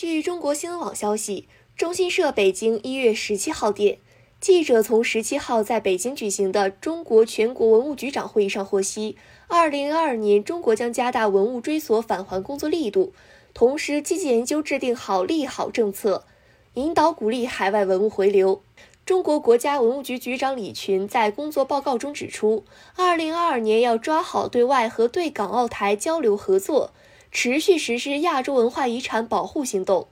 据中国新闻网消息，中新社北京一月十七号电，记者从十七号在北京举行的中国全国文物局长会议上获悉，二零二二年中国将加大文物追索返还工作力度，同时积极研究制定好利好政策，引导鼓励海外文物回流。中国国家文物局局长李群在工作报告中指出，二零二二年要抓好对外和对港澳台交流合作，持续实施亚洲文化遗产保护行动，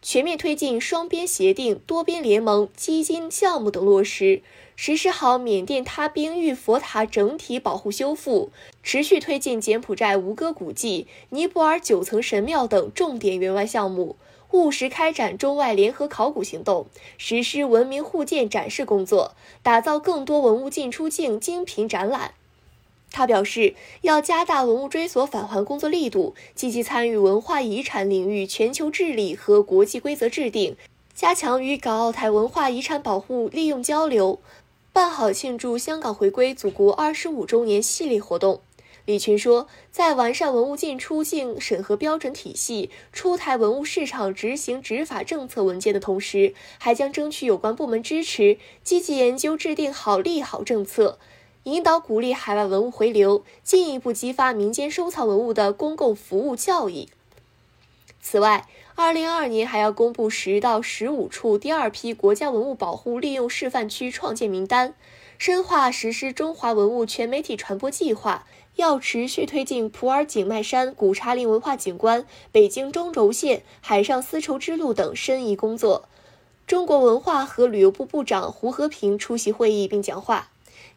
全面推进双边协定、多边联盟、基金项目等落实，实施好缅甸他冰玉佛塔整体保护修复，持续推进柬埔寨吴哥古迹、尼泊尔九层神庙等重点援外项目。务实开展中外联合考古行动，实施文明互鉴展示工作，打造更多文物进出境精品展览。他表示，要加大文物追索返还工作力度，积极参与文化遗产领域全球治理和国际规则制定，加强与港澳台文化遗产保护利用交流，办好庆祝香港回归祖国二十五周年系列活动。李群说，在完善文物进出境审核标准体系、出台文物市场执行执法政策文件的同时，还将争取有关部门支持，积极研究制定好利好政策，引导鼓励海外文物回流，进一步激发民间收藏文物的公共服务效益。此外，二零二二年还要公布十到十五处第二批国家文物保护利用示范区创建名单，深化实施中华文物全媒体传播计划。要持续推进普洱景迈山古茶林文化景观、北京中轴线海上丝绸之路等申遗工作。中国文化和旅游部部长胡和平出席会议并讲话。